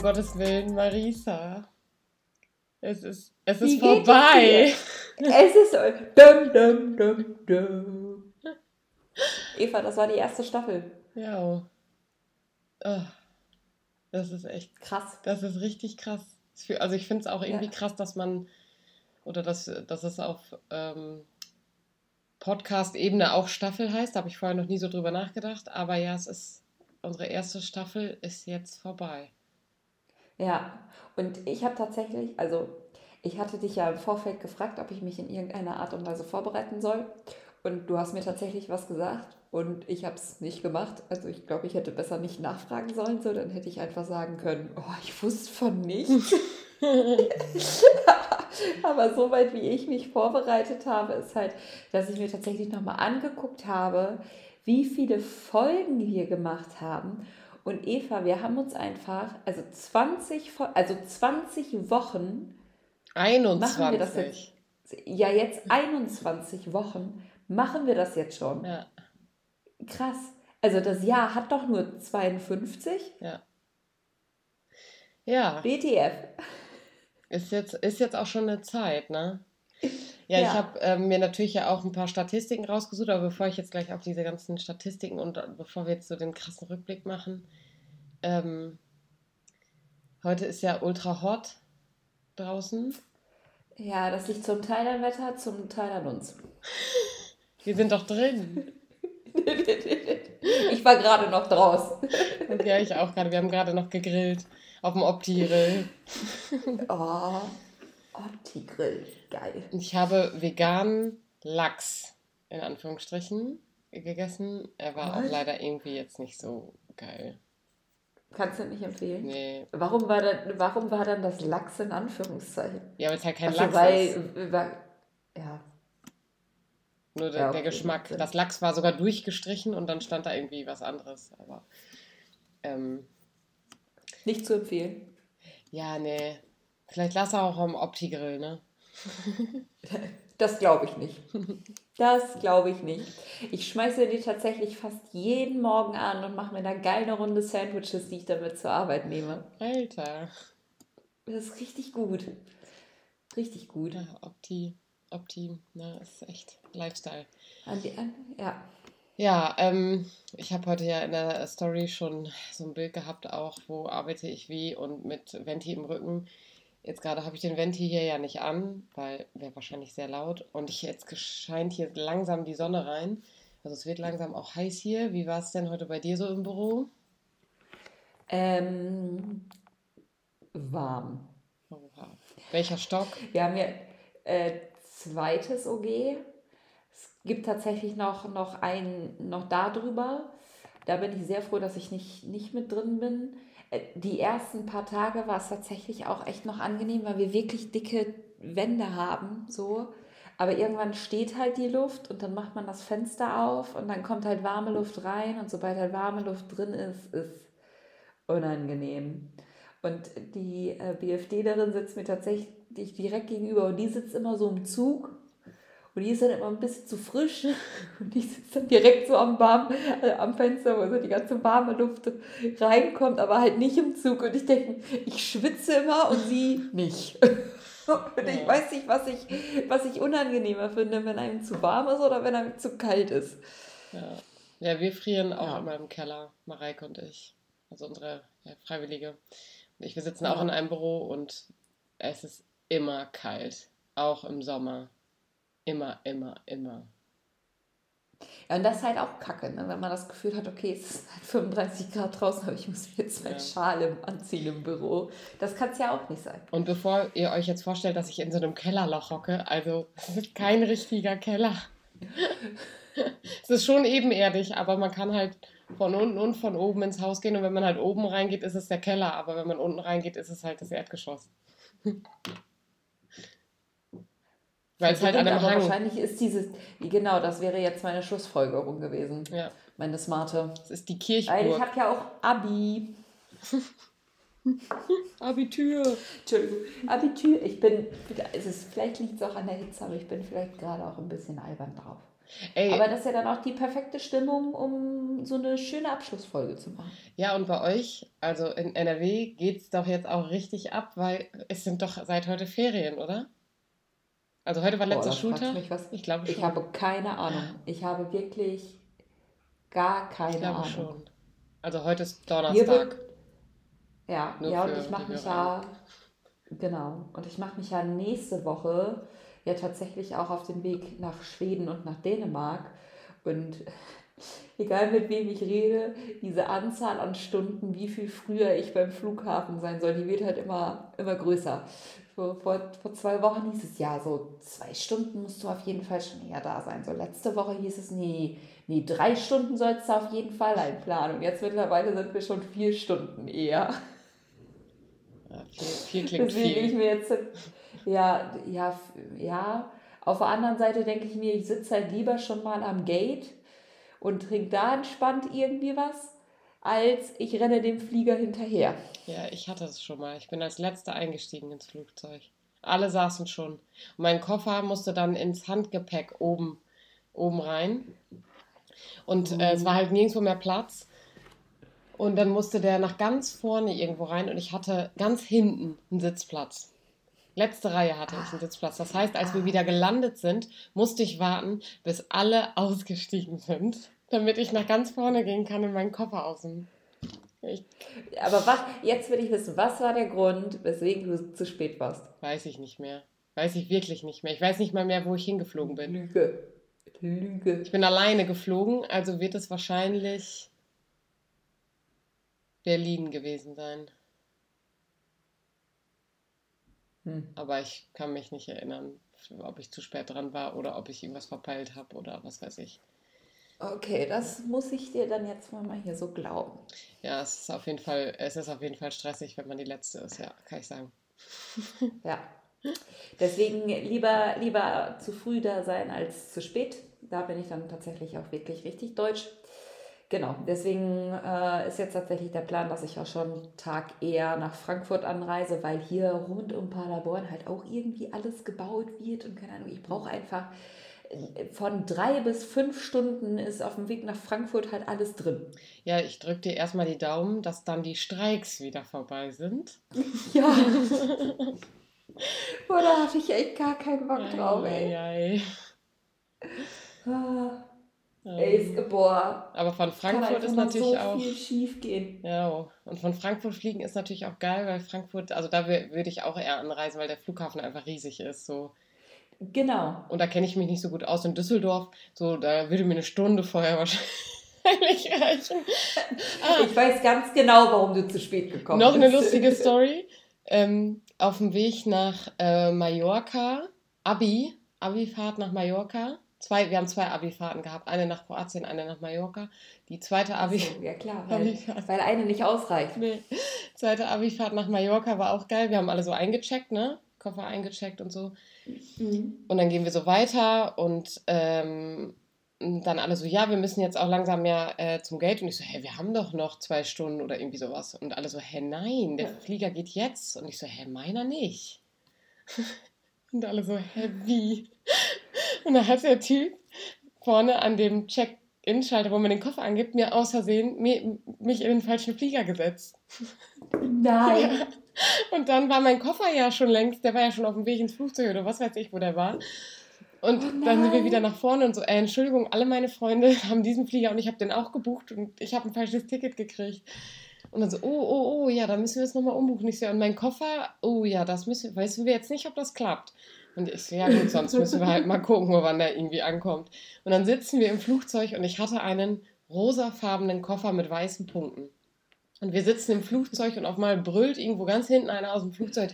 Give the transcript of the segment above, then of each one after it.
um Gottes Willen, Marisa. Es ist, es ist vorbei. Es, ist dum, dum, dum, dum. Eva, das war die erste Staffel. Ja. Oh, das ist echt krass. Das ist richtig krass. Also ich finde es auch irgendwie ja. krass, dass man oder dass, dass es auf ähm, Podcast-Ebene auch Staffel heißt. Da habe ich vorher noch nie so drüber nachgedacht. Aber ja, es ist unsere erste Staffel ist jetzt vorbei. Ja, und ich habe tatsächlich, also ich hatte dich ja im Vorfeld gefragt, ob ich mich in irgendeiner Art und Weise vorbereiten soll. Und du hast mir tatsächlich was gesagt und ich habe es nicht gemacht. Also ich glaube, ich hätte besser nicht nachfragen sollen, so dann hätte ich einfach sagen können, oh, ich wusste von nichts. Aber soweit wie ich mich vorbereitet habe, ist halt, dass ich mir tatsächlich nochmal angeguckt habe, wie viele Folgen wir gemacht haben. Und Eva, wir haben uns einfach, also 20, also 20 Wochen 21. Machen wir das jetzt, ja, jetzt 21 Wochen machen wir das jetzt schon. Ja. Krass. Also das Jahr hat doch nur 52. Ja. Ja. BTF. Ist jetzt, ist jetzt auch schon eine Zeit, ne? Ja, ja. ich habe ähm, mir natürlich ja auch ein paar Statistiken rausgesucht, aber bevor ich jetzt gleich auf diese ganzen Statistiken und äh, bevor wir jetzt so den krassen Rückblick machen, ähm, heute ist ja ultra hot draußen. Ja, das liegt zum Teil am Wetter, zum Teil an uns. Wir sind doch drin. ich war gerade noch draußen. Ja, ich auch gerade. Wir haben gerade noch gegrillt auf dem Opti-Grill. oh, Opti-Grill, geil. Ich habe veganen Lachs, in Anführungsstrichen, gegessen. Er war Was? auch leider irgendwie jetzt nicht so geil. Kannst du nicht empfehlen? Nee. Warum war, dann, warum war dann das Lachs in Anführungszeichen? Ja, weil es halt kein also Lachs weil, ist. Weil, ja. Nur der, ja, okay. der Geschmack. Das Lachs war sogar durchgestrichen und dann stand da irgendwie was anderes. Aber. Ähm, nicht zu empfehlen. Ja, nee. Vielleicht lass er auch am Opti-Grill, ne? Das glaube ich nicht. Das glaube ich nicht. Ich schmeiße die tatsächlich fast jeden Morgen an und mache mir da geile runde Sandwiches, die ich damit zur Arbeit nehme. Alter. Das ist richtig gut. Richtig gut. Ja, Opti, Opti, na, ist echt Lifestyle. An die, an, ja. Ja, ähm, ich habe heute ja in der Story schon so ein Bild gehabt, auch wo arbeite ich wie und mit Venti im Rücken. Jetzt gerade habe ich den Venti hier ja nicht an, weil wäre wahrscheinlich sehr laut. Und ich, jetzt scheint hier langsam die Sonne rein. Also es wird langsam auch heiß hier. Wie war es denn heute bei dir so im Büro? Ähm, warm. Oha. Welcher Stock? Wir haben ja äh, zweites OG. Es gibt tatsächlich noch, noch ein, noch darüber. Da bin ich sehr froh, dass ich nicht, nicht mit drin bin. Die ersten paar Tage war es tatsächlich auch echt noch angenehm, weil wir wirklich dicke Wände haben, so. Aber irgendwann steht halt die Luft und dann macht man das Fenster auf und dann kommt halt warme Luft rein und sobald halt warme Luft drin ist, ist unangenehm. Und die äh, BFDlerin sitzt mir tatsächlich direkt gegenüber und die sitzt immer so im Zug und die ist dann immer ein bisschen zu frisch und die sitzt dann direkt so am, warm, äh, am Fenster, wo so die ganze warme Luft reinkommt, aber halt nicht im Zug. Und ich denke, ich schwitze immer und sie nicht. Und ich weiß nicht, was ich, was ich unangenehmer finde, wenn einem zu warm ist oder wenn einem zu kalt ist. Ja, ja wir frieren auch ja. immer im Keller, Mareike und ich. Also unsere ja, Freiwillige. Und ich, wir sitzen auch in einem Büro und es ist immer kalt. Auch im Sommer. Immer, immer, immer. Ja, und das ist halt auch kacke, ne? wenn man das Gefühl hat, okay, es ist halt 35 Grad draußen, aber ich muss jetzt meinen ja. Schal anziehen im Büro. Das kann es ja auch nicht sein. Und bevor ihr euch jetzt vorstellt, dass ich in so einem Kellerloch hocke, also es ist kein richtiger Keller. es ist schon ebenerdig, aber man kann halt von unten und von oben ins Haus gehen und wenn man halt oben reingeht, ist es der Keller, aber wenn man unten reingeht, ist es halt das Erdgeschoss. Weil es halt an einem Hang... Wahrscheinlich ist dieses... Genau, das wäre jetzt meine Schlussfolgerung gewesen. Ja. Meine smarte. Das ist die Kirchburg. Weil ich habe ja auch Abi. Abitur. Entschuldigung. Abitur. Ich bin... Es ist, vielleicht liegt es auch an der Hitze, aber ich bin vielleicht gerade auch ein bisschen albern drauf. Ey. Aber das ist ja dann auch die perfekte Stimmung, um so eine schöne Abschlussfolge zu machen. Ja, und bei euch, also in NRW, geht es doch jetzt auch richtig ab, weil es sind doch seit heute Ferien, oder? Also heute war letzter Schultag. Ich glaube schon. Ich habe keine Ahnung. Ich habe wirklich gar keine ich glaube Ahnung. schon. Also heute ist Donnerstag. Wird, ja, ja und ich mache mich ja genau und ich mache mich ja nächste Woche ja tatsächlich auch auf den Weg nach Schweden und nach Dänemark. Und egal mit wem ich rede, diese Anzahl an Stunden, wie viel früher ich beim Flughafen sein soll, die wird halt immer, immer größer. So, vor, vor zwei Wochen hieß es ja, so zwei Stunden musst du auf jeden Fall schon eher da sein. So letzte Woche hieß es, nee, nee, drei Stunden sollst du auf jeden Fall einplanen. Und jetzt mittlerweile sind wir schon vier Stunden eher. Ja, viel, viel klingt Deswegen viel. ich mir jetzt ja, ja, ja. Auf der anderen Seite denke ich mir, ich sitze halt lieber schon mal am Gate und trinke da entspannt irgendwie was, als ich renne dem Flieger hinterher. Ja, ich hatte es schon mal. Ich bin als Letzter eingestiegen ins Flugzeug. Alle saßen schon. Mein Koffer musste dann ins Handgepäck oben, oben rein. Und äh, es war halt nirgendwo mehr Platz. Und dann musste der nach ganz vorne irgendwo rein und ich hatte ganz hinten einen Sitzplatz. Letzte Reihe hatte ich einen Sitzplatz. Das heißt, als wir wieder gelandet sind, musste ich warten, bis alle ausgestiegen sind, damit ich nach ganz vorne gehen kann und meinen Koffer außen. Ich Aber was, jetzt will ich wissen, was war der Grund, weswegen du zu spät warst? Weiß ich nicht mehr. Weiß ich wirklich nicht mehr. Ich weiß nicht mal mehr, wo ich hingeflogen bin. Lüge. Lüge. Ich bin alleine geflogen, also wird es wahrscheinlich Berlin gewesen sein. Hm. Aber ich kann mich nicht erinnern, ob ich zu spät dran war oder ob ich irgendwas verpeilt habe oder was weiß ich. Okay, das muss ich dir dann jetzt mal hier so glauben. Ja, es ist auf jeden Fall, es ist auf jeden Fall stressig, wenn man die letzte ist, ja, kann ich sagen. ja. Deswegen lieber, lieber zu früh da sein als zu spät. Da bin ich dann tatsächlich auch wirklich richtig deutsch. Genau, deswegen äh, ist jetzt tatsächlich der Plan, dass ich auch schon einen Tag eher nach Frankfurt anreise, weil hier rund um Paderborn halt auch irgendwie alles gebaut wird und keine Ahnung, ich brauche einfach von drei bis fünf Stunden ist auf dem Weg nach Frankfurt halt alles drin. Ja, ich drücke dir erstmal die Daumen, dass dann die Streiks wieder vorbei sind. Ja. Boah, da hatte ich echt gar keinen Bock drauf, ey. ei, ei. Ah. Ey, boah. Aber von Frankfurt ist natürlich so auch. viel schief gehen. Ja, und von Frankfurt fliegen ist natürlich auch geil, weil Frankfurt, also da würde ich auch eher anreisen, weil der Flughafen einfach riesig ist. So. Genau. Und da kenne ich mich nicht so gut aus. In Düsseldorf, so, da würde mir eine Stunde vorher wahrscheinlich reichen. Ah. Ich weiß ganz genau, warum du zu spät gekommen bist. Noch eine lustige Story. Ähm, auf dem Weg nach äh, Mallorca, Abi, Abi-Fahrt nach Mallorca zwei, wir haben zwei Abi-Fahrten gehabt, eine nach Kroatien, eine nach Mallorca. Die zweite Abi. So, ja klar, weil, weil eine nicht ausreicht. Nee. Zweite Abi-Fahrt nach Mallorca war auch geil. Wir haben alle so eingecheckt, ne? Koffer eingecheckt und so. Mhm. Und dann gehen wir so weiter und ähm, dann alle so, ja, wir müssen jetzt auch langsam ja äh, zum Gate. Und ich so, hä, wir haben doch noch zwei Stunden oder irgendwie sowas. Und alle so, hä, nein, der ja. Flieger geht jetzt. Und ich so, hä, meiner nicht. und alle so, hä, wie? Und da hat der Typ vorne an dem Check-In-Schalter, wo man den Koffer angibt, mir aus Versehen mich in den falschen Flieger gesetzt. Nein. Ja. Und dann war mein Koffer ja schon längst, der war ja schon auf dem Weg ins Flugzeug oder was weiß ich, wo der war. Und oh dann sind wir wieder nach vorne und so, äh, Entschuldigung, alle meine Freunde haben diesen Flieger und ich habe den auch gebucht und ich habe ein falsches Ticket gekriegt. Und dann so, oh, oh, oh, ja, dann müssen wir es nochmal umbuchen. Ich so, und mein Koffer, oh ja, das müssen, wissen wir jetzt nicht, ob das klappt. Und ich so, ja gut, sonst müssen wir halt mal gucken, wann der irgendwie ankommt. Und dann sitzen wir im Flugzeug und ich hatte einen rosafarbenen Koffer mit weißen Punkten. Und wir sitzen im Flugzeug und auf einmal brüllt irgendwo ganz hinten einer aus dem Flugzeug,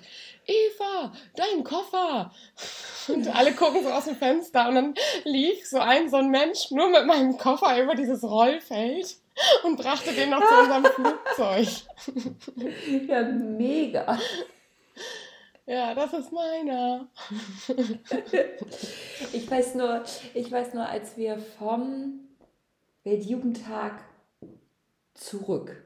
Eva, dein Koffer! Und alle gucken so aus dem Fenster und dann lief so ein, so ein Mensch nur mit meinem Koffer über dieses Rollfeld und brachte den noch zu unserem Flugzeug. Ja, mega. Ja, das ist meiner. ich weiß nur, ich weiß nur, als wir vom Weltjugendtag zurück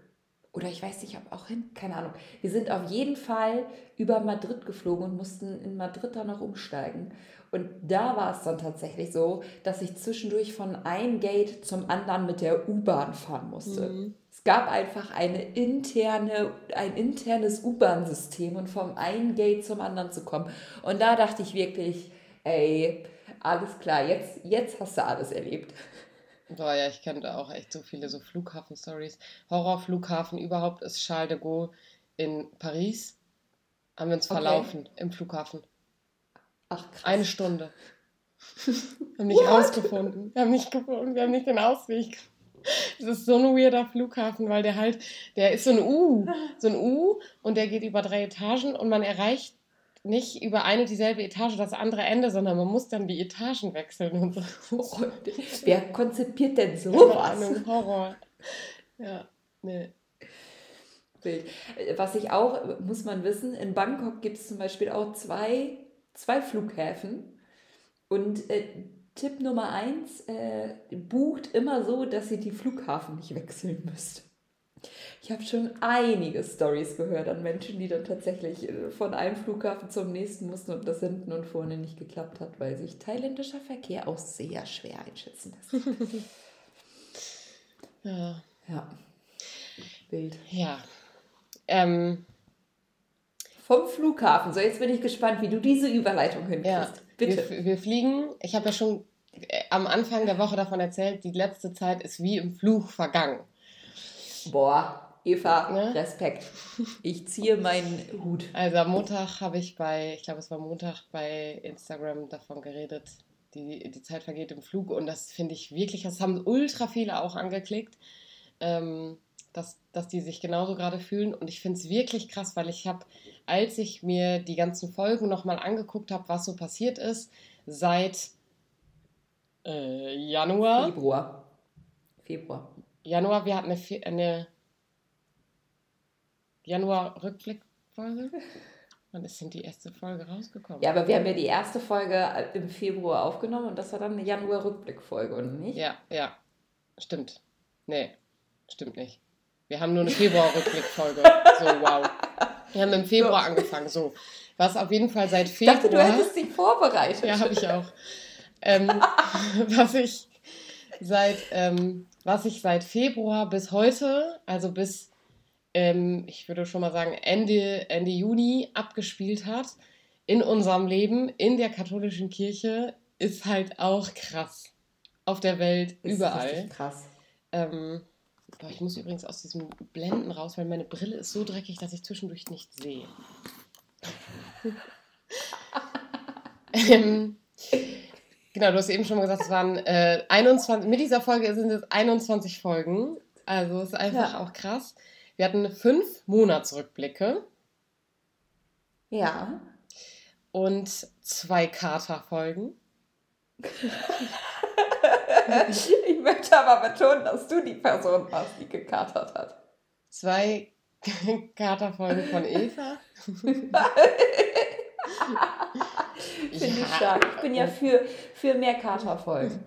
oder ich weiß nicht, ob auch hin, keine Ahnung. Wir sind auf jeden Fall über Madrid geflogen und mussten in Madrid dann noch umsteigen. Und da war es dann tatsächlich so, dass ich zwischendurch von einem Gate zum anderen mit der U-Bahn fahren musste. Mhm. Es gab einfach eine interne, ein internes U-Bahn-System und vom einen Gate zum anderen zu kommen. Und da dachte ich wirklich, ey, alles klar, jetzt, jetzt hast du alles erlebt. Boah, ja, ich kenne auch echt so viele so Flughafen-Stories. Horrorflughafen überhaupt ist Charles de Gaulle in Paris. Haben wir uns okay. verlaufen im Flughafen. Ach, krass. Eine Stunde. wir haben nicht What? rausgefunden. Wir haben nicht gefunden, wir haben nicht den Ausweg. Das ist so ein weirder Flughafen, weil der halt, der ist so ein U, so ein U und der geht über drei Etagen und man erreicht nicht über eine dieselbe Etage das andere Ende, sondern man muss dann die Etagen wechseln und so. Oh, wer konzipiert denn sowas? Ein Horror. Ja, nee. Was ich auch, muss man wissen, in Bangkok gibt es zum Beispiel auch zwei, zwei Flughäfen. Und äh, Tipp Nummer eins, äh, bucht immer so, dass ihr die Flughafen nicht wechseln müsst. Ich habe schon einige Stories gehört an Menschen, die dann tatsächlich äh, von einem Flughafen zum nächsten mussten und das hinten und vorne nicht geklappt hat, weil sich thailändischer Verkehr auch sehr schwer einschätzen lässt. ja. Ja. Bild. Ja. Ähm. Vom Flughafen. So, jetzt bin ich gespannt, wie du diese Überleitung hinkriegst. Ja. Bitte. Wir, wir fliegen. Ich habe ja schon äh, am Anfang der Woche davon erzählt, die letzte Zeit ist wie im Fluch vergangen. Boah, Eva, ne? Respekt. Ich ziehe meinen Hut. Also am Montag habe ich bei, ich glaube es war Montag bei Instagram davon geredet, die, die Zeit vergeht im Flug und das finde ich wirklich, das haben ultra viele auch angeklickt, ähm, dass, dass die sich genauso gerade fühlen und ich finde es wirklich krass, weil ich habe, als ich mir die ganzen Folgen nochmal angeguckt habe, was so passiert ist, seit äh, Januar. Februar. Februar. Januar, wir hatten eine, eine Januar-Rückblickfolge. Wann ist denn die erste Folge rausgekommen? Ja, aber wir haben ja die erste Folge im Februar aufgenommen und das war dann eine Januar-Rückblickfolge, oder nicht? Ja, ja. Stimmt. Nee, stimmt nicht. Wir haben nur eine Februar-Rückblickfolge. so, wow. Wir haben im Februar angefangen. So. Was auf jeden Fall seit Februar. Ich dachte, du hättest dich vorbereitet. Ja, habe ich auch. Ähm, was ich seit ähm, was sich seit Februar bis heute, also bis, ähm, ich würde schon mal sagen, Ende, Ende Juni abgespielt hat in unserem Leben, in der katholischen Kirche, ist halt auch krass. Auf der Welt, ist überall. krass. Ähm, boah, ich muss übrigens aus diesem Blenden raus, weil meine Brille ist so dreckig, dass ich zwischendurch nicht sehe. ähm, Genau, du hast eben schon mal gesagt, es waren äh, 21, mit dieser Folge sind es 21 Folgen. Also ist einfach ja. auch krass. Wir hatten fünf Monatsrückblicke. Ja. Und zwei Katerfolgen. ich möchte aber betonen, dass du die Person warst, die gekatert hat. Zwei Katerfolgen von Eva. Finde ich stark. Ich bin ja für, für mehr Katerfolgen.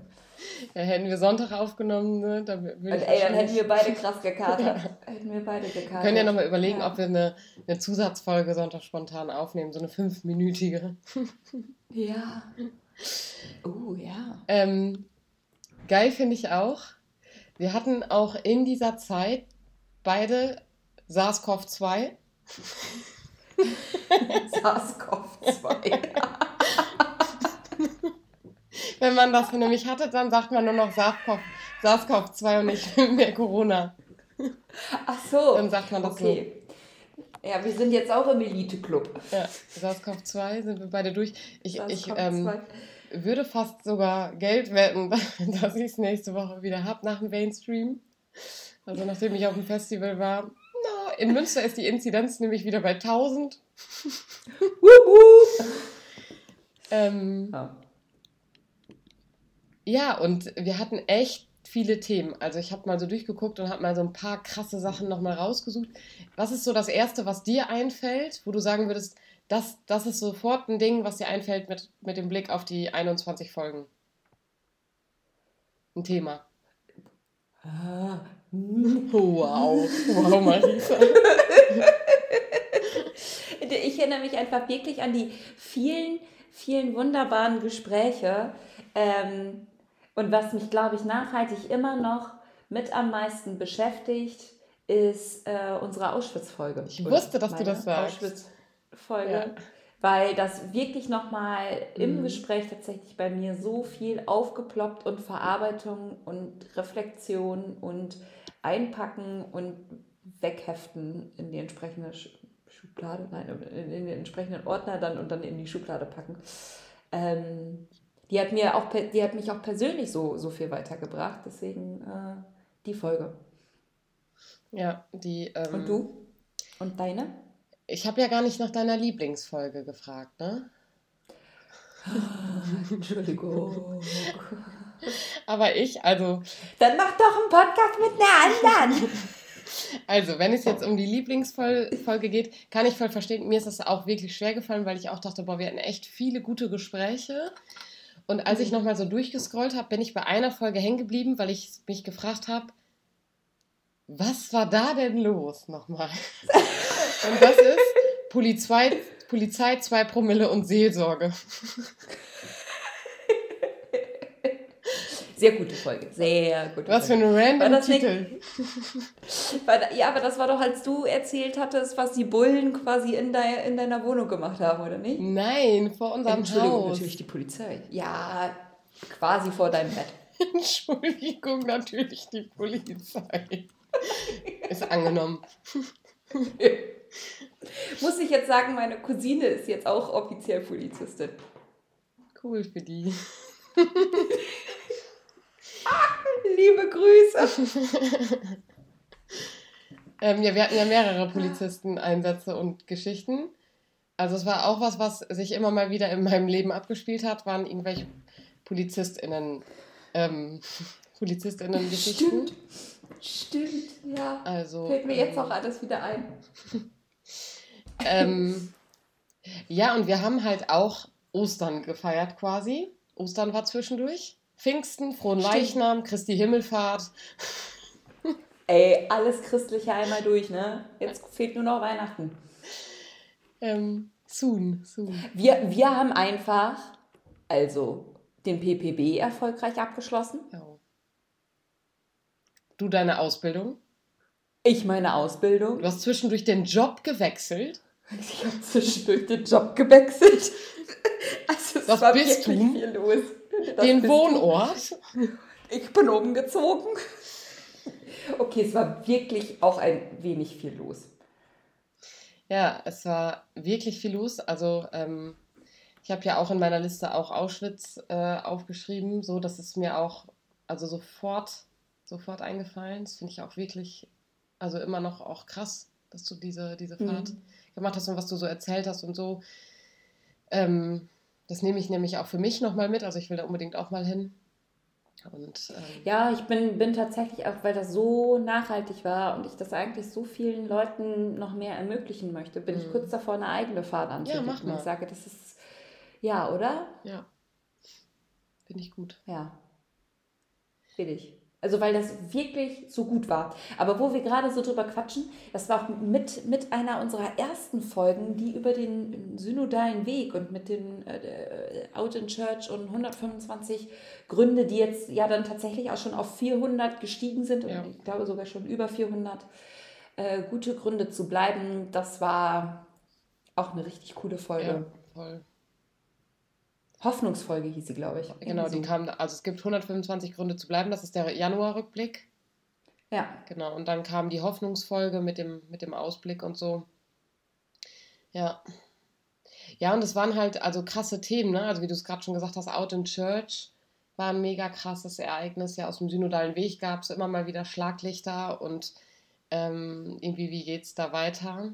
Ja, hätten wir Sonntag aufgenommen, ne? Dann Und ey, dann hätten wir beide krass gekatert. hätten wir beide gekatert. Wir können ja nochmal überlegen, ja. ob wir eine, eine Zusatzfolge Sonntag spontan aufnehmen, so eine fünfminütige. ja. Oh, ja. Ähm, geil finde ich auch. Wir hatten auch in dieser Zeit beide SARS-CoV-2. SARS-CoV-2. Wenn man das nämlich hatte, dann sagt man nur noch SARS-CoV-2 und nicht mehr Corona. Ach so. Dann sagt man das okay. so. Ja, wir sind jetzt auch im Elite-Club. Ja, SARS-CoV-2 sind wir beide durch. Ich, ich ähm, würde fast sogar Geld wetten, dass ich es nächste Woche wieder habe nach dem Mainstream. Also nachdem ich auf dem Festival war, in Münster ist die Inzidenz nämlich wieder bei 1000. ähm, ja. ja, und wir hatten echt viele Themen. Also ich habe mal so durchgeguckt und habe mal so ein paar krasse Sachen nochmal rausgesucht. Was ist so das Erste, was dir einfällt, wo du sagen würdest, das, das ist sofort ein Ding, was dir einfällt mit, mit dem Blick auf die 21 Folgen? Ein Thema. Ah, Wow, wow, Marisa. ich erinnere mich einfach wirklich an die vielen, vielen wunderbaren Gespräche. Ähm, und was mich, glaube ich, nachhaltig immer noch mit am meisten beschäftigt, ist äh, unsere Auschwitz-Folge. Ich wusste, dass du das sagst. Auschwitz-Folge. Ja. Weil das wirklich nochmal im mhm. Gespräch tatsächlich bei mir so viel aufgeploppt und Verarbeitung und Reflexion und Einpacken und Wegheften in die entsprechende Schublade, nein, in, in den entsprechenden Ordner dann und dann in die Schublade packen. Ähm, die hat mir auch, die hat mich auch persönlich so, so viel weitergebracht. Deswegen äh, die Folge. Ja, die. Ähm, und du? Und deine? Ich habe ja gar nicht nach deiner Lieblingsfolge gefragt, ne? Entschuldigung. Aber ich, also. Dann mach doch einen Podcast mit einer anderen. Also, wenn es jetzt um die Lieblingsfolge geht, kann ich voll verstehen. Mir ist das auch wirklich schwer gefallen, weil ich auch dachte, boah, wir hatten echt viele gute Gespräche. Und als ich mhm. nochmal so durchgescrollt habe, bin ich bei einer Folge hängen geblieben, weil ich mich gefragt habe, was war da denn los nochmal? Und das ist Polizei, Polizei 2 Promille und Seelsorge. Sehr gute Folge. Sehr gute Was Folge. für ein random Titel. War, ja, aber das war doch, als du erzählt hattest, was die Bullen quasi in, de, in deiner Wohnung gemacht haben, oder nicht? Nein, vor unserem Entschuldigung, Haus. natürlich die Polizei. Ja, quasi vor deinem Bett. Entschuldigung, natürlich die Polizei. ist angenommen. Muss ich jetzt sagen, meine Cousine ist jetzt auch offiziell Polizistin. Cool für die. Liebe Grüße. ähm, ja, wir hatten ja mehrere Polizisten-Einsätze und Geschichten. Also es war auch was, was sich immer mal wieder in meinem Leben abgespielt hat, waren irgendwelche PolizistInnen, ähm, PolizistInnen-Geschichten. Stimmt. Stimmt, ja. Also, Fällt mir jetzt auch ähm, alles wieder ein. Ähm, ja, und wir haben halt auch Ostern gefeiert quasi. Ostern war zwischendurch. Pfingsten, Frohen. Leichnam, Christi Himmelfahrt. Ey, alles Christliche einmal durch, ne? Jetzt fehlt nur noch Weihnachten. Ähm, soon, soon. Wir, wir haben einfach, also den PPB erfolgreich abgeschlossen. Ja. Du deine Ausbildung? Ich meine Ausbildung. Du hast zwischendurch den Job gewechselt. Ich habe zwischendurch den Job gewechselt. Also es Was war bist du? viel los. Das den Wohnort? Du. Ich bin umgezogen. Okay, es war wirklich auch ein wenig viel los. Ja, es war wirklich viel los. Also ähm, ich habe ja auch in meiner Liste auch Auschwitz äh, aufgeschrieben, so dass es mir auch also sofort sofort eingefallen. Das finde ich auch wirklich, also immer noch auch krass, dass du diese, diese Fahrt mhm. gemacht hast und was du so erzählt hast und so. Ähm, das nehme ich nämlich auch für mich nochmal mit. Also ich will da unbedingt auch mal hin. Und, ähm, ja, ich bin, bin tatsächlich auch, weil das so nachhaltig war und ich das eigentlich so vielen Leuten noch mehr ermöglichen möchte, bin ich mhm. kurz davor, eine eigene Fahrt anzubieten. Ja, mach mal. Ich sage, das ist, ja, oder? Ja. Finde ich gut. Ja. Will ich. Also weil das wirklich so gut war. Aber wo wir gerade so drüber quatschen, das war auch mit, mit einer unserer ersten Folgen, die über den synodalen Weg und mit den äh, Out in Church und 125 Gründe, die jetzt ja dann tatsächlich auch schon auf 400 gestiegen sind ja. und ich glaube sogar schon über 400 äh, gute Gründe zu bleiben. Das war auch eine richtig coole Folge. Ja, voll. Hoffnungsfolge hieß sie, glaube ich. Genau, die kam, also es gibt 125 Gründe zu bleiben, das ist der Januarrückblick. Ja. Genau, und dann kam die Hoffnungsfolge mit dem, mit dem Ausblick und so. Ja. Ja, und es waren halt also krasse Themen, ne? Also wie du es gerade schon gesagt hast, Out in Church war ein mega krasses Ereignis. Ja, aus dem synodalen Weg gab es immer mal wieder Schlaglichter und ähm, irgendwie, wie geht es da weiter?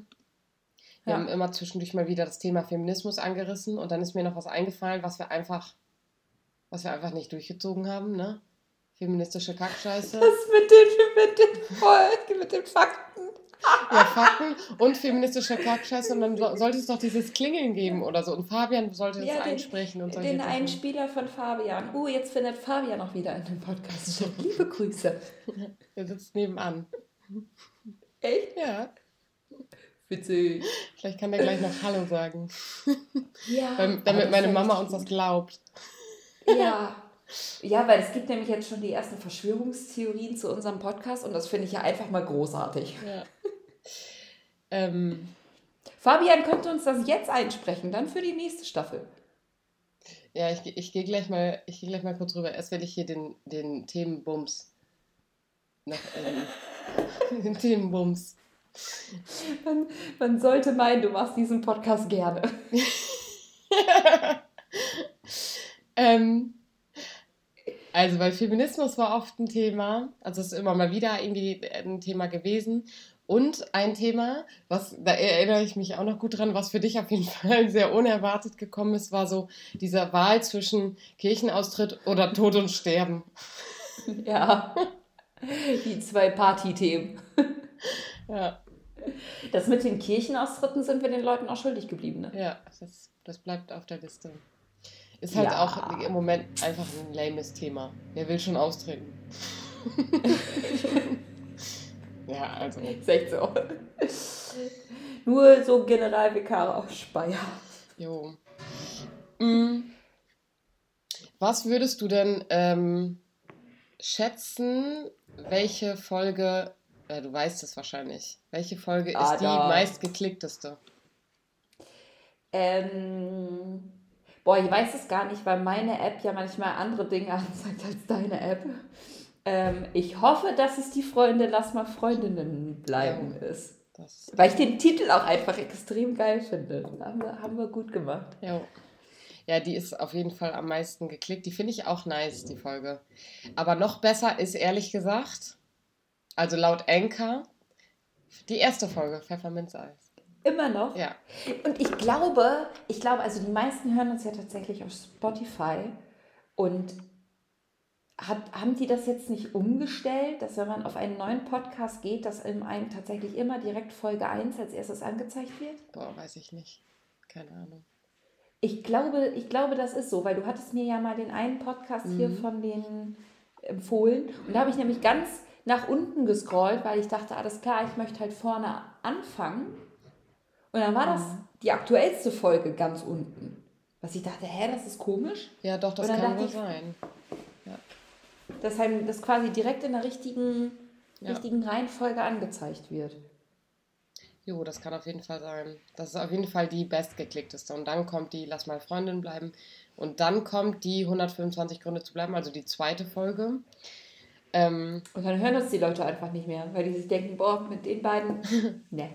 Wir ja. haben immer zwischendurch mal wieder das Thema Feminismus angerissen und dann ist mir noch was eingefallen, was wir einfach, was wir einfach nicht durchgezogen haben, ne? Feministische Kackscheiße. Das mit den, mit den, mit den Fakten. Ja, Fakten und feministischer Kackscheiß und dann so, sollte es doch dieses Klingeln geben oder so. Und Fabian sollte das Ja, den, einsprechen und den. Einspieler von Fabian. Uh, jetzt findet Fabian auch wieder in dem Podcast statt. Liebe Grüße. Der sitzt nebenan. Echt? Ja, Witzig. vielleicht kann der gleich noch Hallo sagen. Ja. Weil, damit meine Mama uns das glaubt. Ja. Ja, weil es gibt nämlich jetzt schon die ersten Verschwörungstheorien zu unserem Podcast und das finde ich ja einfach mal großartig. Ja. ähm, Fabian könnte uns das jetzt einsprechen, dann für die nächste Staffel. ja, ich, ich gehe gleich mal, ich gehe gleich mal kurz rüber. Erst werde ich hier den, den Themenbums noch ähm, den Themenbums. Man, man sollte meinen, du machst diesen Podcast gerne. ähm, also, weil Feminismus war oft ein Thema, also es ist immer mal wieder irgendwie ein Thema gewesen. Und ein Thema, was, da erinnere ich mich auch noch gut dran, was für dich auf jeden Fall sehr unerwartet gekommen ist, war so dieser Wahl zwischen Kirchenaustritt oder Tod und Sterben. Ja. Die zwei Partythemen. Ja, Das mit den Kirchenaustritten sind wir den Leuten auch schuldig geblieben, ne? ja das, das bleibt auf der Liste. Ist halt Ja. auch im Moment einfach ein lames Thema. Wer will schon austreten? ja, also. Ist echt so. Nur so Generalvikare aus Speyer. Jo. Mm. Was würdest du denn ähm, schätzen, welche Folge, äh, du weißt es wahrscheinlich, welche Folge Ah, ist die da. meistgeklickteste? Ähm, boah, ich weiß es gar nicht, weil meine App ja manchmal andere Dinge anzeigt als deine App. Ähm, ich hoffe, dass es die Freunde Lass mal Freundinnen bleiben ist. Das, Weil ich den Titel auch einfach extrem geil finde. Haben wir, haben wir gut gemacht. jo. Ja, die ist auf jeden Fall am meisten geklickt. Die finde ich auch nice, die Folge. Aber noch besser ist ehrlich gesagt, also laut Anchor, die erste Folge, Pfefferminzeis. Immer noch. Ja. Und ich glaube, ich glaube, also die meisten hören uns ja tatsächlich auf Spotify und hat, haben die das jetzt nicht umgestellt, dass wenn man auf einen neuen Podcast geht, dass in einem tatsächlich immer direkt Folge 1 als erstes angezeigt wird? Boah, weiß ich nicht. Keine Ahnung. Ich glaube, ich glaube, das ist so, weil du hattest mir ja mal den einen Podcast hier Mhm. von denen empfohlen und da habe ich nämlich ganz nach unten gescrollt, weil ich dachte, alles klar, ich möchte halt vorne anfangen. Und dann war das Mhm. die aktuellste Folge ganz unten. Was ich dachte, hä, das ist komisch. Ja, doch, das kann wohl sein. Dass einem das quasi direkt in der richtigen, Ja. richtigen Reihenfolge angezeigt wird. Jo, das kann auf jeden Fall sein. Das ist auf jeden Fall die bestgeklickteste. Und dann kommt die Lass mal Freundin bleiben. Und dann kommt die 125 Gründe zu bleiben, also die zweite Folge. Ähm, Und dann hören uns die Leute einfach nicht mehr, weil die sich denken, boah, mit den beiden, ne.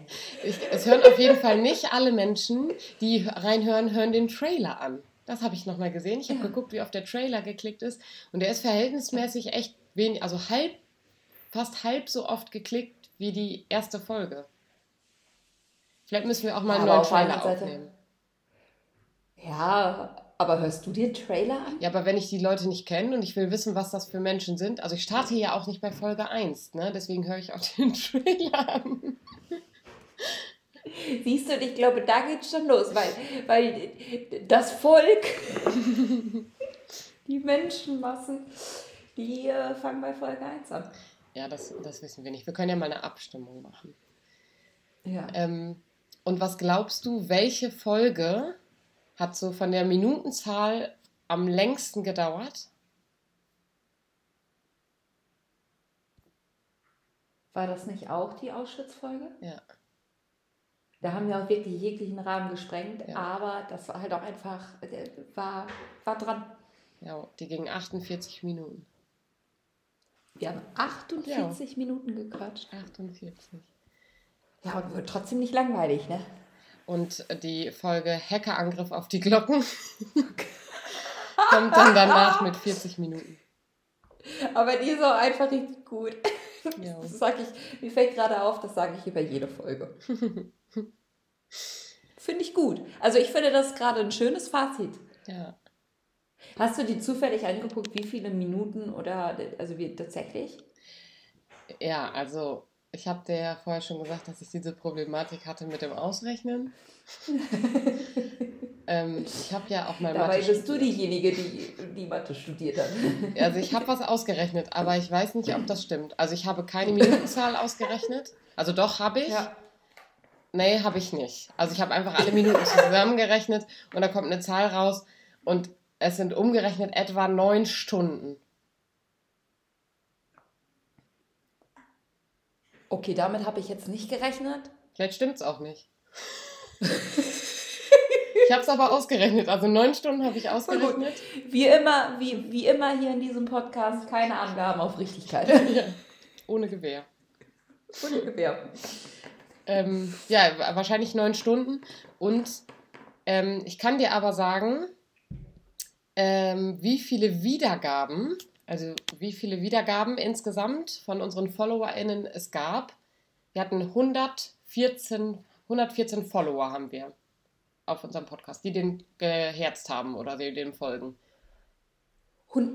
es hören auf jeden Fall nicht alle Menschen, die reinhören, hören den Trailer an. Das habe ich nochmal gesehen. Ich habe Ja. geguckt, wie oft der Trailer geklickt ist. Und der ist verhältnismäßig echt wenig, also halb, fast halb so oft geklickt wie die erste Folge. Vielleicht müssen wir auch mal einen Aber neuen auf Trailer Seite- aufnehmen. Ja, aber hörst du dir Trailer an? Ja, aber wenn ich die Leute nicht kenne und ich will wissen, was das für Menschen sind, also ich starte ja auch nicht bei Folge 1, ne? deswegen höre ich auch den Trailer an. Siehst du, und ich glaube, da geht's schon los, weil, weil das Volk, die Menschenmassen, die äh, fangen bei Folge 1 an. Ja, das, das wissen wir nicht. Wir können ja mal eine Abstimmung machen. Ja. Ähm, und was glaubst du, welche Folge hat so von der Minutenzahl am längsten gedauert? War das nicht auch die Auschwitz-Folge? Ja. Da haben wir auch wirklich jeglichen Rahmen gesprengt, Ja. aber das war halt auch einfach, äh, war, war dran. Ja, die ging 48 Minuten. Wir haben 48 Minuten gequatscht. 48. Ja, und wird trotzdem nicht langweilig, ne? Und die Folge Hackerangriff auf die Glocken kommt dann danach mit 40 Minuten. Aber die ist auch einfach richtig gut. Ja. Das sag ich, mir fällt gerade auf, das sage ich über jede Folge. finde ich gut. Also ich finde das gerade ein schönes Fazit. Ja. Hast du dir zufällig angeguckt, wie viele Minuten oder, also wie tatsächlich? Ja, also ich habe dir ja vorher schon gesagt, dass ich diese Problematik hatte mit dem Ausrechnen. ähm, ich habe ja auch mal Dabei Mathe bist du diejenige, die die Mathe studiert hat. Also ich habe was ausgerechnet, aber ich weiß nicht, ob das stimmt. Also ich habe keine Minutenzahl ausgerechnet. Also doch habe ich. Ja. Nee, habe ich nicht. Also ich habe einfach alle Minuten zusammengerechnet und da kommt eine Zahl raus und es sind umgerechnet etwa neun Stunden. Okay, damit habe ich jetzt nicht gerechnet. Vielleicht stimmt es auch nicht. ich habe es aber ausgerechnet. Also neun Stunden habe ich ausgerechnet. Wie immer, wie, wie immer hier in diesem Podcast, keine Angaben auf Richtigkeit. ja. Ohne Gewehr. Ohne Gewehr. Ähm, ja, wahrscheinlich neun Stunden. Und ähm, ich kann dir aber sagen, ähm, wie viele Wiedergaben, also wie viele Wiedergaben insgesamt von unseren FollowerInnen es gab. Wir hatten 114, 114 Follower haben wir auf unserem Podcast, die den geherzt haben oder die dem folgen.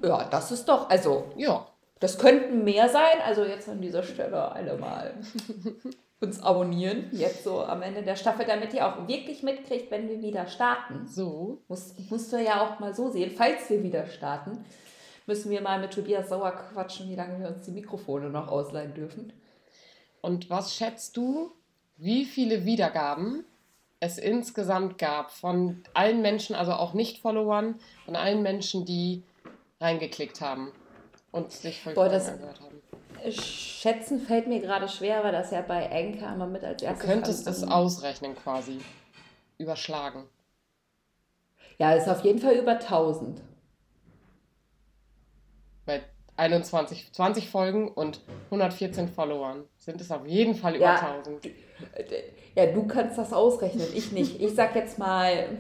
Ja, das ist doch, also. Ja. Das könnten mehr sein, also jetzt an dieser Stelle alle mal uns abonnieren, jetzt so am Ende der Staffel, damit ihr auch wirklich mitkriegt, wenn wir wieder starten. So. Muss, musst du ja auch mal so sehen, falls wir wieder starten, müssen wir mal mit Tobias Sauer quatschen, wie lange wir uns die Mikrofone noch ausleihen dürfen. Und was schätzt du, wie viele Wiedergaben es insgesamt gab von allen Menschen, also auch Nicht-Followern, von allen Menschen, die reingeklickt haben und sich voll Boah, angehört haben? Schätzen fällt mir gerade schwer, weil das ja bei Anchor immer mit als erstes. Du könntest es ausrechnen quasi. Überschlagen. Ja, ist auf jeden Fall über 1000. Bei 21, 20 Folgen und 114 Followern sind es auf jeden Fall über ja, 1000. Ja, du kannst das ausrechnen, ich nicht. Ich sag jetzt mal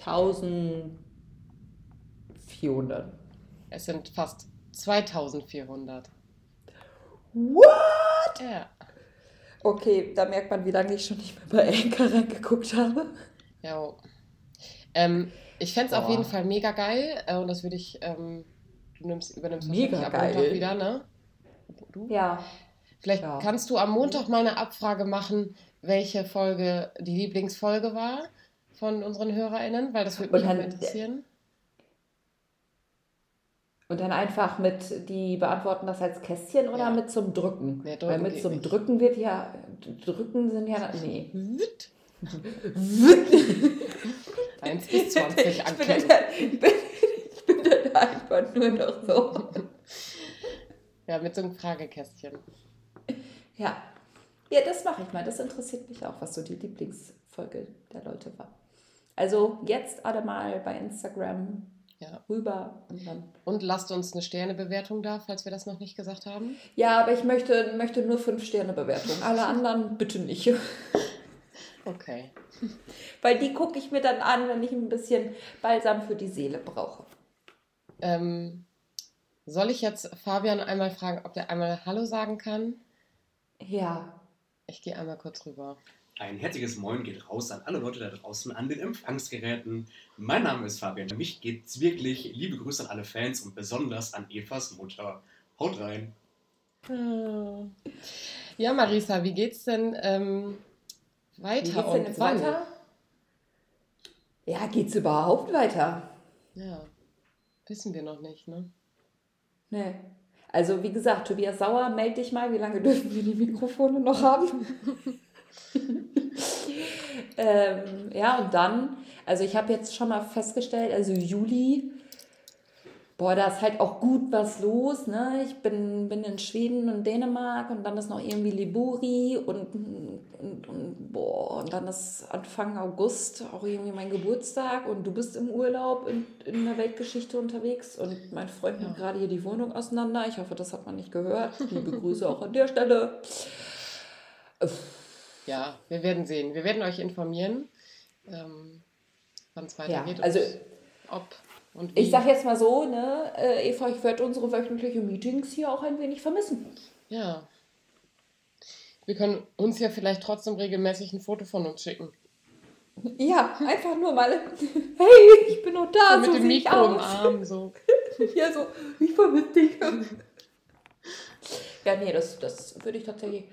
1400. Es sind fast 2400. What? Ja. Okay, da merkt man, wie lange ich schon nicht mehr bei Anchor reingeguckt habe. Ja. Ähm, ich fände es auf jeden Fall mega geil äh, und das würde ich, ähm, du nimmst, übernimmst mega wahrscheinlich geil. wieder, ne? Du? Ja. Vielleicht ja. kannst du am Montag mal eine Abfrage machen, welche Folge die Lieblingsfolge war von unseren HörerInnen, weil das würde mich interessieren. Und dann einfach mit, die beantworten das als Kästchen oder ja. mit zum Drücken? Nee, drücken Weil mit zum nicht. Drücken wird ja, Drücken sind ja, nee. Witt. Eins bis 20 anklicken. Ich bin, dann, ich, bin, dann einfach nur noch so. Ja, mit so einem Fragekästchen. Ja. Ja, das mache ich mal. Das interessiert mich auch, was so die Lieblingsfolge der Leute war. Also jetzt alle mal bei Instagram ja. rüber. Und, dann und lasst uns eine Sternebewertung da, falls wir das noch nicht gesagt haben. Ja, aber ich möchte, möchte nur fünf Sternebewertungen. Alle anderen bitte nicht. Okay. Weil die gucke ich mir dann an, wenn ich ein bisschen Balsam für die Seele brauche. Ähm, soll ich jetzt Fabian einmal fragen, ob der einmal Hallo sagen kann? Ja. Ich gehe einmal kurz rüber. Ein herzliches Moin geht raus an alle Leute da draußen, an den Empfangsgeräten. Mein Name ist Fabian. Für mich geht's wirklich. Liebe Grüße an alle Fans und besonders an Evas Mutter. Haut rein. Ja, Marisa, wie geht's denn ähm, weiter? Wie geht's denn jetzt weiter? Ja, geht's überhaupt weiter? Ja, wissen wir noch nicht, ne? Nee. Also, wie gesagt, Tobias Sauer, melde dich mal. Wie lange dürfen wir die Mikrofone noch haben? ähm, ja, und dann, also ich habe jetzt schon mal festgestellt, also Juli, boah, da ist halt auch gut was los. Ne? Ich bin, bin in Schweden und Dänemark und dann ist noch irgendwie Liburi und, und, und, boah, und dann ist Anfang August auch irgendwie mein Geburtstag und du bist im Urlaub in, in der Weltgeschichte unterwegs und mein Freund nimmt gerade hier die Wohnung auseinander. Ich hoffe, das hat man nicht gehört. Liebe Grüße auch an der Stelle. Ja, wir werden sehen. Wir werden euch informieren, ähm, wann es weitergeht. Ja, also, ob und. Ich sage jetzt mal so, ne, äh, Eva, ich werde unsere wöchentlichen Meetings hier auch ein wenig vermissen. Ja. Wir können uns ja vielleicht trotzdem regelmäßig ein Foto von uns schicken. Ja, einfach nur mal. Hey, ich bin noch da. So mit so dem Mikro im Arm, so. ja, so, ich vermisse dich. Ja, nee, das, das würde ich tatsächlich.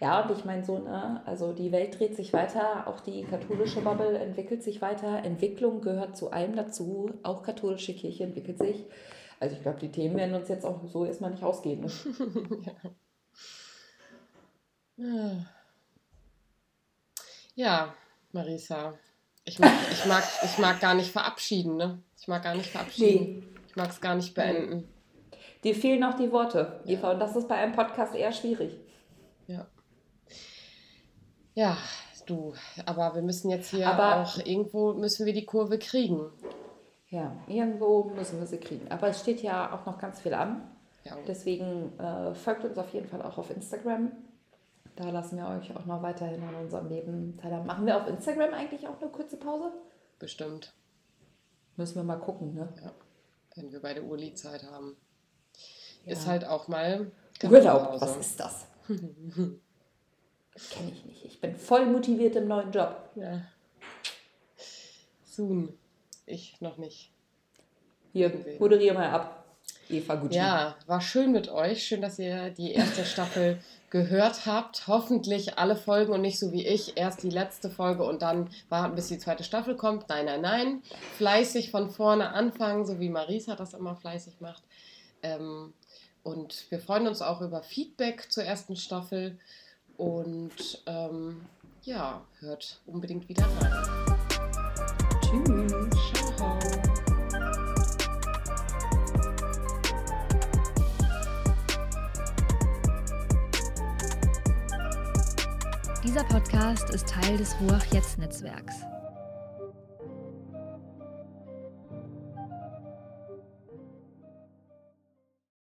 Ja, und ich meine so, ne, also die Welt dreht sich weiter, auch die katholische Bubble entwickelt sich weiter. Entwicklung gehört zu allem dazu, auch katholische Kirche entwickelt sich. Also ich glaube, die Themen werden uns jetzt auch so erstmal nicht ausgehen. Ne? ja. ja, Marisa. Ich mag, ich, mag, ich mag gar nicht verabschieden, ne? Ich mag gar nicht verabschieden. Nee. Ich mag es gar nicht beenden. Dir fehlen auch die Worte, Eva, und das ist bei einem Podcast eher schwierig. Ja. Ja, du, aber wir müssen jetzt hier aber auch irgendwo müssen wir die Kurve kriegen. Ja, irgendwo müssen wir sie kriegen. Aber es steht ja auch noch ganz viel an. Ja. Deswegen äh, folgt uns auf jeden Fall auch auf Instagram. Da lassen wir euch auch noch weiterhin an unserem Leben teilhaben. Machen wir auf Instagram eigentlich auch eine kurze Pause? Bestimmt. Müssen wir mal gucken, ne? Ja. Wenn wir beide Uli-Zeit haben. Ja. Ist halt auch mal. Urlaub, was ist das? Kenne ich nicht. Ich bin voll motiviert im neuen Job. Ja. Soon. Ich noch nicht. Hier, moderiere mal ab. Eva Gucci. Ja, war schön mit euch. Schön, dass ihr die erste Staffel gehört habt. Hoffentlich alle Folgen und nicht so wie ich, erst die letzte Folge und dann warten, bis die zweite Staffel kommt. Nein, nein, nein. Fleißig von vorne anfangen, so wie Marisa das immer fleißig macht. Ähm, und wir freuen uns auch über Feedback zur ersten Staffel. Und ähm, ja, hört unbedingt wieder rein. Tschüss. Ciao. Dieser Podcast ist Teil des Ruach Jetzt Netzwerks.